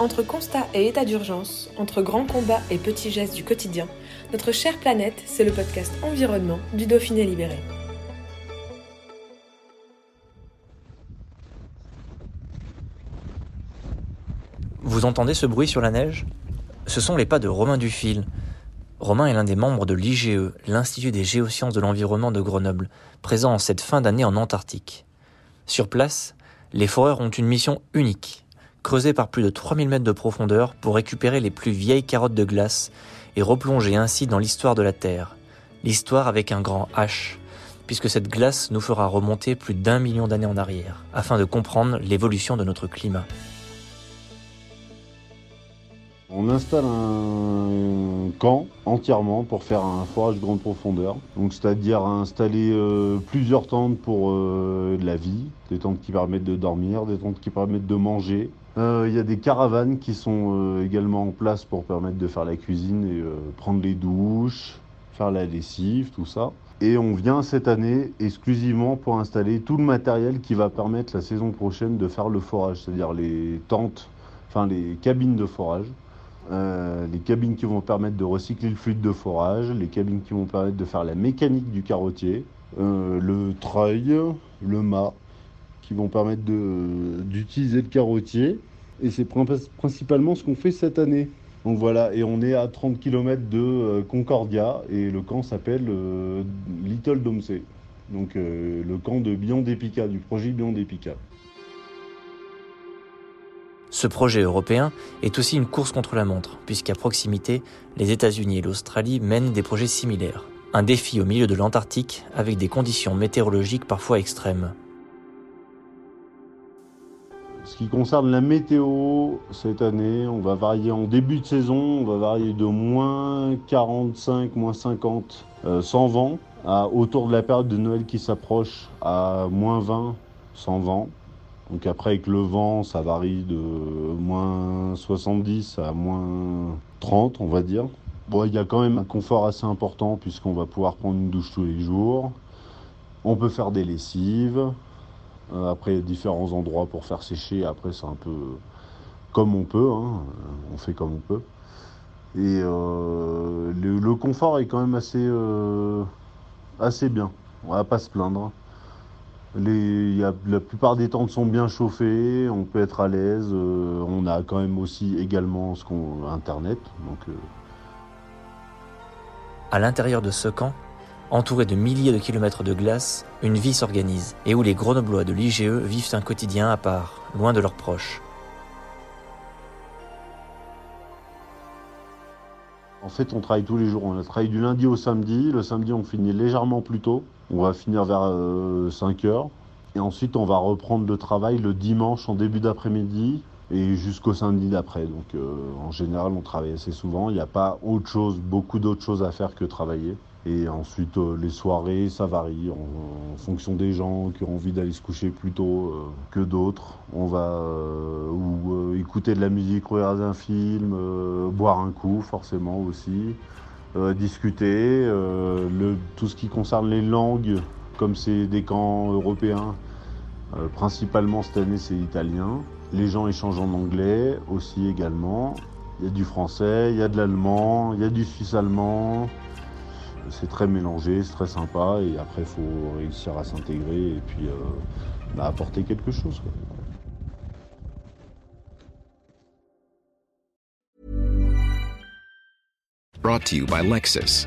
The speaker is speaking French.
Entre constat et état d'urgence, entre grands combats et petits gestes du quotidien, notre chère planète, c'est le podcast Environnement du Dauphiné Libéré. Vous entendez ce bruit sur la neige? Ce sont les pas de Romain Dufil. Romain est l'un des membres de l'IGE, l'Institut des géosciences de l'environnement de Grenoble, présent en cette fin d'année en Antarctique. Sur place, les foreurs ont une mission unique, creuser par plus de 3000 mètres de profondeur pour récupérer les plus vieilles carottes de glace et replonger ainsi dans l'histoire de la Terre. L'histoire avec un grand H, puisque cette glace nous fera remonter plus d'un million d'années en arrière, afin de comprendre l'évolution de notre climat. On installe un camp entièrement pour faire un forage grande profondeur. Donc c'est-à-dire installer euh, plusieurs tentes pour euh, la vie, des tentes qui permettent de dormir, des tentes qui permettent de manger. Euh, Il y a des caravanes qui sont également en place pour permettre de faire la cuisine et prendre les douches, faire la lessive, tout ça. Et on vient cette année exclusivement pour installer tout le matériel qui va permettre la saison prochaine de faire le forage, c'est-à-dire les tentes, enfin les cabines de forage. Euh, les cabines qui vont permettre de recycler le fluide de forage, les cabines qui vont permettre de faire la mécanique du carottier, euh, le treuil, le mât, qui vont permettre d'utiliser le carottier. Et c'est principalement ce qu'on fait cette année. Donc voilà, et on est à 30 km de euh, Concordia, et le camp s'appelle Little Domsey. Donc le camp de Bion d'Epica, du projet Bion d'Epica. Ce projet européen est aussi une course contre la montre, puisqu'à proximité, les États-Unis et l'Australie mènent des projets similaires. Un défi au milieu de l'Antarctique avec des conditions météorologiques parfois extrêmes. Qui concerne la météo, cette année, on va varier en début de saison, on va varier de moins 45, moins 50 euh, sans vent, à, autour de la période de Noël qui s'approche, à moins 20 sans vent. Donc après avec le vent, ça varie de moins 70 à moins 30, on va dire. Bon, il y a quand même un confort assez important puisqu'on va pouvoir prendre une douche tous les jours. On peut faire des lessives. Euh, après, différents endroits pour faire sécher. Après, c'est un peu comme on peut. Hein. On fait comme on peut. Et euh, le, confort est quand même assez, euh, assez bien. On va pas se plaindre. Y a, la plupart des tentes sont bien chauffées, on peut être à l'aise. On a quand même aussi également ce qu'on Internet. Donc. À l'intérieur de ce camp, entouré de milliers de kilomètres de glace, une vie s'organise et où les Grenoblois de l'IGE vivent un quotidien à part, loin de leurs proches. En fait, on travaille tous les jours. On a travaillé du lundi au samedi. Le samedi, on finit légèrement plus tôt. On va finir vers 5 euh, heures. Et ensuite, on va reprendre le travail le dimanche en début d'après-midi et jusqu'au samedi d'après. Donc, euh, en général, on travaille assez souvent. Il n'y a pas autre chose, beaucoup d'autres choses à faire que travailler. Et ensuite, euh, les soirées, ça varie en, fonction des gens qui ont envie d'aller se coucher plus tôt euh, que d'autres. On va euh, ou écouter de la musique, regarder un film, boire un coup, forcément aussi, discuter. Tout ce qui concerne les langues, comme c'est des camps européens, principalement cette année, c'est italien. Les gens échangent en anglais aussi également. Il y a du français, il y a de l'allemand, il y a du suisse allemand c'est très mélangé, c'est très sympa et après il faut réussir à s'intégrer et puis euh, bah, apporter quelque chose. Brought to you by Lexus.